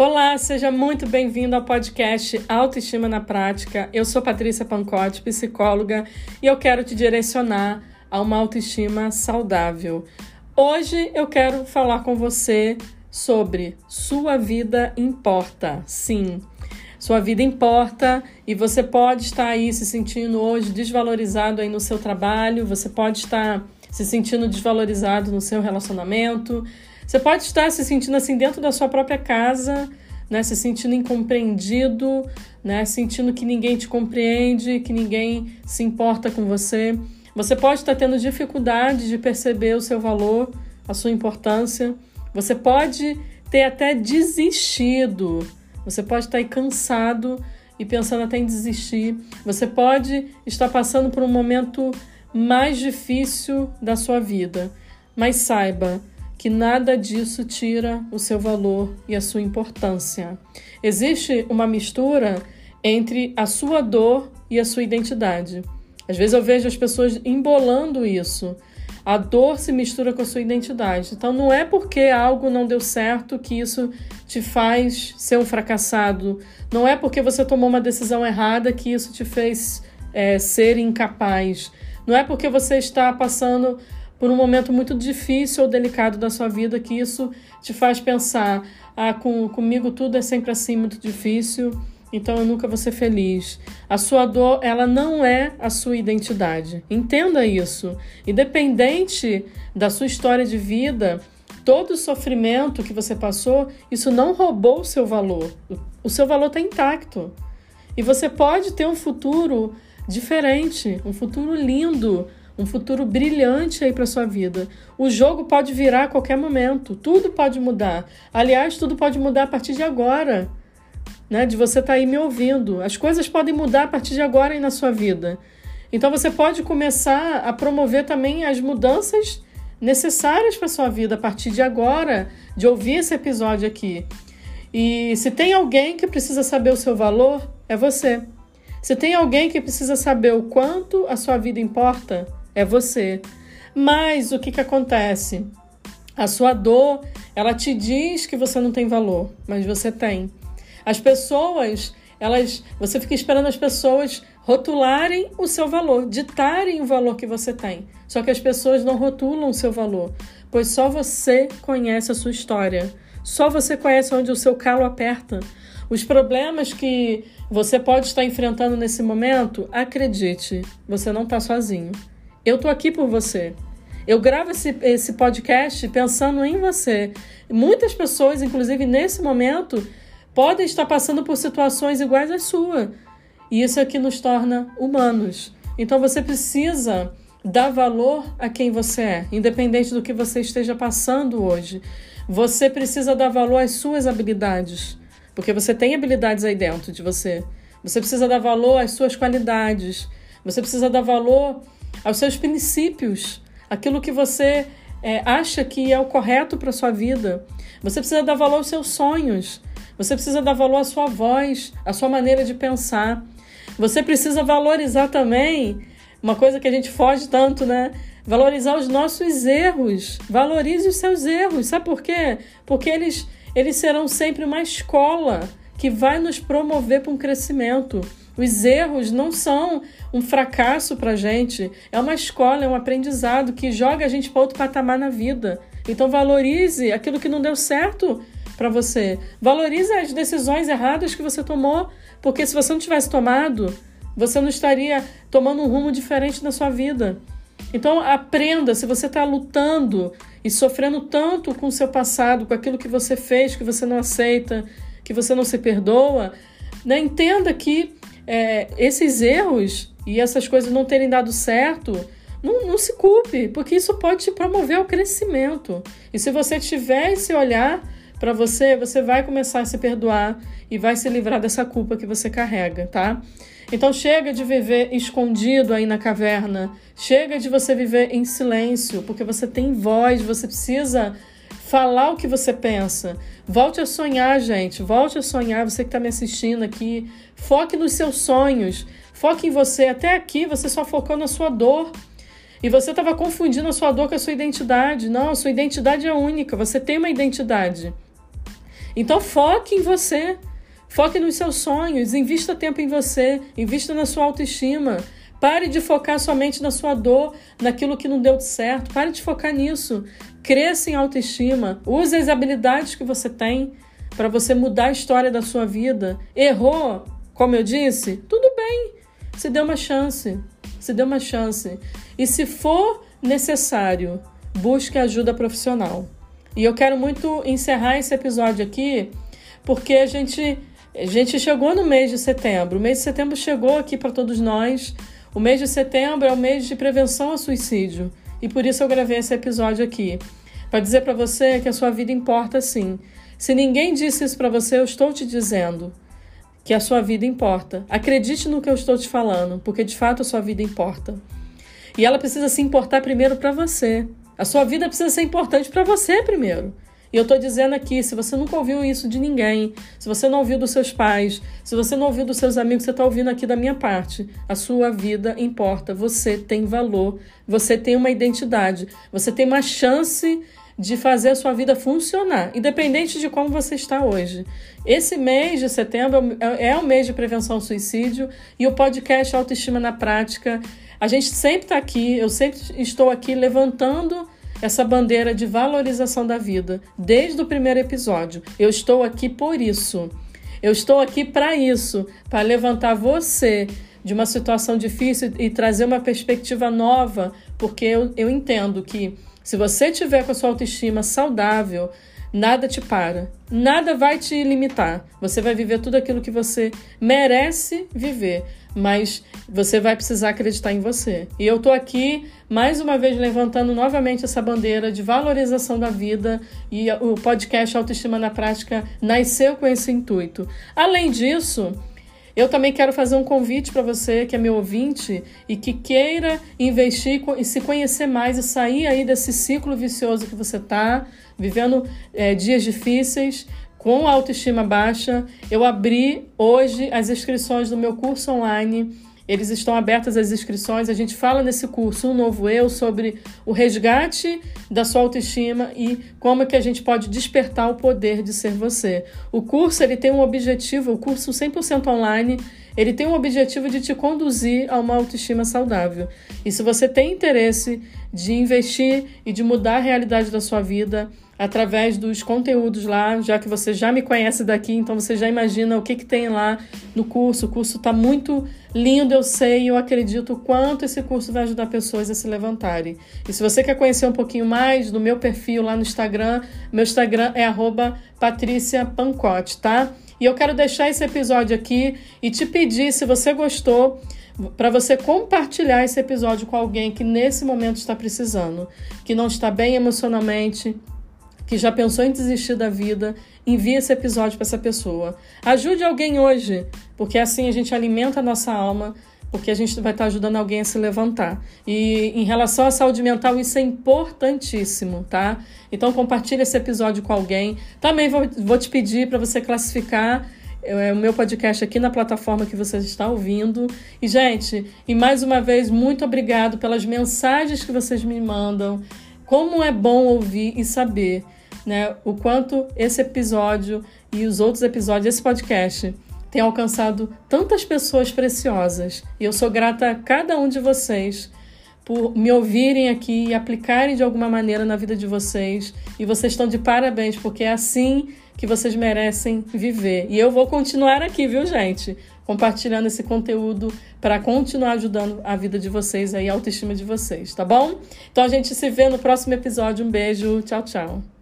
Olá, seja muito bem-vindo ao podcast Autoestima na Prática. Eu sou Patrícia Pancotti, psicóloga, e eu quero te direcionar a uma autoestima saudável. Hoje eu quero falar com você sobre sua vida importa. Sim, sua vida importa e você pode estar aí se sentindo hoje desvalorizado aí no seu trabalho, você pode estar se sentindo desvalorizado no seu relacionamento, você pode estar se sentindo assim dentro da sua própria casa, né, se sentindo incompreendido, né, sentindo que ninguém te compreende, que ninguém se importa com você. Você pode estar tendo dificuldade de perceber o seu valor, a sua importância. Você pode ter até desistido. Você pode estar cansado e pensando até em desistir. Você pode estar passando por um momento mais difícil da sua vida. Mas saiba, que nada disso tira o seu valor e a sua importância. Existe uma mistura entre a sua dor e a sua identidade. Às vezes eu vejo as pessoas embolando isso. A dor se mistura com a sua identidade. Então não é porque algo não deu certo que isso te faz ser um fracassado. Não é porque você tomou uma decisão errada que isso te fez é, ser incapaz. Não é porque você está passando por um momento muito difícil ou delicado da sua vida que isso te faz pensar: ah, com, comigo tudo é sempre assim muito difícil, então eu nunca vou ser feliz. A sua dor, ela não é a sua identidade. Entenda isso. Independente da sua história de vida, todo o sofrimento que você passou, isso não roubou o seu valor. O seu valor está intacto. E você pode ter um futuro diferente, um futuro lindo, um futuro brilhante aí para sua vida. O jogo pode virar a qualquer momento, tudo pode mudar. Aliás, tudo pode mudar a partir de agora, né? De você estar tá aí me ouvindo. As coisas podem mudar a partir de agora aí na sua vida. Então você pode começar a promover também as mudanças necessárias para sua vida a partir de agora, de ouvir esse episódio aqui. E se tem alguém que precisa saber o seu valor, é você. Se tem alguém que precisa saber o quanto a sua vida importa, é você. Mas o que, que acontece? A sua dor, ela te diz que você não tem valor, mas você tem. As pessoas, elas, você fica esperando as pessoas rotularem o seu valor, ditarem o valor que você tem. Só que as pessoas não rotulam o seu valor, pois só você conhece a sua história. Só você conhece onde o seu calo aperta. Os problemas que você pode estar enfrentando nesse momento, acredite, você não está sozinho. Eu tô aqui por você. Eu gravo esse, esse podcast pensando em você. Muitas pessoas, inclusive nesse momento, podem estar passando por situações iguais às suas. E isso aqui nos torna humanos. Então você precisa dar valor a quem você é, independente do que você esteja passando hoje. Você precisa dar valor às suas habilidades, porque você tem habilidades aí dentro de você. Você precisa dar valor às suas qualidades. Você precisa dar valor aos seus princípios, aquilo que você é, acha que é o correto para sua vida. Você precisa dar valor aos seus sonhos. Você precisa dar valor à sua voz, à sua maneira de pensar. Você precisa valorizar também uma coisa que a gente foge tanto, né? Valorizar os nossos erros. Valorize os seus erros. Sabe por quê? Porque eles, eles serão sempre uma escola que vai nos promover para um crescimento. Os erros não são um fracasso para a gente, é uma escola, é um aprendizado que joga a gente para outro patamar na vida. Então valorize aquilo que não deu certo para você. Valorize as decisões erradas que você tomou, porque se você não tivesse tomado, você não estaria tomando um rumo diferente na sua vida. Então aprenda, se você está lutando e sofrendo tanto com o seu passado, com aquilo que você fez, que você não aceita, que você não se perdoa, né? entenda que é, esses erros e essas coisas não terem dado certo, não, não, se culpe, porque isso pode te promover ao crescimento. E se você tiver esse olhar para você, você vai começar a se perdoar e vai se livrar dessa culpa que você carrega, tá? Então chega de viver escondido aí na caverna, chega de você viver em silêncio, porque você tem voz, você precisa falar o que você pensa. Volte a sonhar, gente. Volte a sonhar. Você que está me assistindo aqui, foque nos seus sonhos. Foque em você. Até aqui você só focou na sua dor. E você estava confundindo a sua dor com a sua identidade. Não, a sua identidade é única. Você tem uma identidade. Então foque em você. Foque nos seus sonhos, invista tempo em você, invista na sua autoestima. Pare de focar somente na sua dor, naquilo que não deu certo. Pare de focar nisso. Cresça em autoestima. Use as habilidades que você tem para você mudar a história da sua vida. Errou, como eu disse? Tudo bem. Se dê uma chance. Se dê uma chance. E se for necessário, busque ajuda profissional. E eu quero muito encerrar esse episódio aqui, porque a gente, a gente chegou no mês de setembro. O mês de setembro chegou aqui para todos nós. O mês de setembro é o mês de prevenção ao suicídio. E por isso eu gravei esse episódio aqui. Para dizer para você que a sua vida importa sim. Se ninguém disse isso para você, eu estou te dizendo que a sua vida importa. Acredite no que eu estou te falando, porque de fato a sua vida importa. E ela precisa se importar primeiro para você. A sua vida precisa ser importante para você primeiro. E eu estou dizendo aqui, se você nunca ouviu isso de ninguém, se você não ouviu dos seus pais, se você não ouviu dos seus amigos, você está ouvindo aqui da minha parte. A sua vida importa, você tem valor, você tem uma identidade, você tem uma chance de fazer a sua vida funcionar, independente de como você está hoje. Esse mês de setembro é o mês de prevenção ao suicídio e o podcast Autoestima na Prática. A gente sempre está aqui, eu sempre estou aqui levantando essa bandeira de valorização da vida desde o primeiro episódio. Eu estou aqui por isso. Eu estou aqui para isso, para levantar você de uma situação difícil e trazer uma perspectiva nova, porque eu, eu entendo que se você tiver com a sua autoestima saudável, nada te para, nada vai te limitar. Você vai viver tudo aquilo que você merece viver, mas você vai precisar acreditar em você. E eu tô aqui mais uma vez levantando novamente essa bandeira de valorização da vida e o podcast Autoestima na Prática nasceu com esse intuito. Além disso, eu também quero fazer um convite para você que é meu ouvinte e que queira investir e se conhecer mais e sair aí desse ciclo vicioso que você está, vivendo é, dias difíceis, com autoestima baixa. Eu abri hoje as inscrições do meu curso online eles estão abertas as inscrições. A gente fala nesse curso Um Novo Eu sobre o resgate da sua autoestima e como é que a gente pode despertar o poder de ser você. O curso ele tem um objetivo, o curso 100% online, ele tem um objetivo de te conduzir a uma autoestima saudável. E se você tem interesse de investir e de mudar a realidade da sua vida, através dos conteúdos lá, já que você já me conhece daqui, então você já imagina o que, que tem lá no curso. O curso está muito lindo, eu sei, eu acredito quanto esse curso vai ajudar pessoas a se levantarem. E se você quer conhecer um pouquinho mais do meu perfil lá no Instagram, meu Instagram é patriciapancote, tá? E eu quero deixar esse episódio aqui e te pedir, se você gostou, para você compartilhar esse episódio com alguém que nesse momento está precisando, que não está bem emocionalmente, que já pensou em desistir da vida, envie esse episódio para essa pessoa. Ajude alguém hoje, porque assim a gente alimenta a nossa alma, porque a gente vai estar ajudando alguém a se levantar. E em relação à saúde mental, isso é importantíssimo, tá? Então compartilhe esse episódio com alguém. Também vou, vou te pedir para você classificar é, o meu podcast aqui na plataforma que você está ouvindo. E, gente, e mais uma vez, muito obrigado pelas mensagens que vocês me mandam. Como é bom ouvir e saber né, o quanto esse episódio e os outros episódios, esse podcast, tem alcançado tantas pessoas preciosas. E eu sou grata a cada um de vocês por me ouvirem aqui e aplicarem de alguma maneira na vida de vocês. E vocês estão de parabéns, porque é assim que vocês merecem viver. E eu vou continuar aqui, viu, gente? Compartilhando esse conteúdo para continuar ajudando a vida de vocês aí, a autoestima de vocês, tá bom? Então a gente se vê no próximo episódio. Um beijo, tchau, tchau.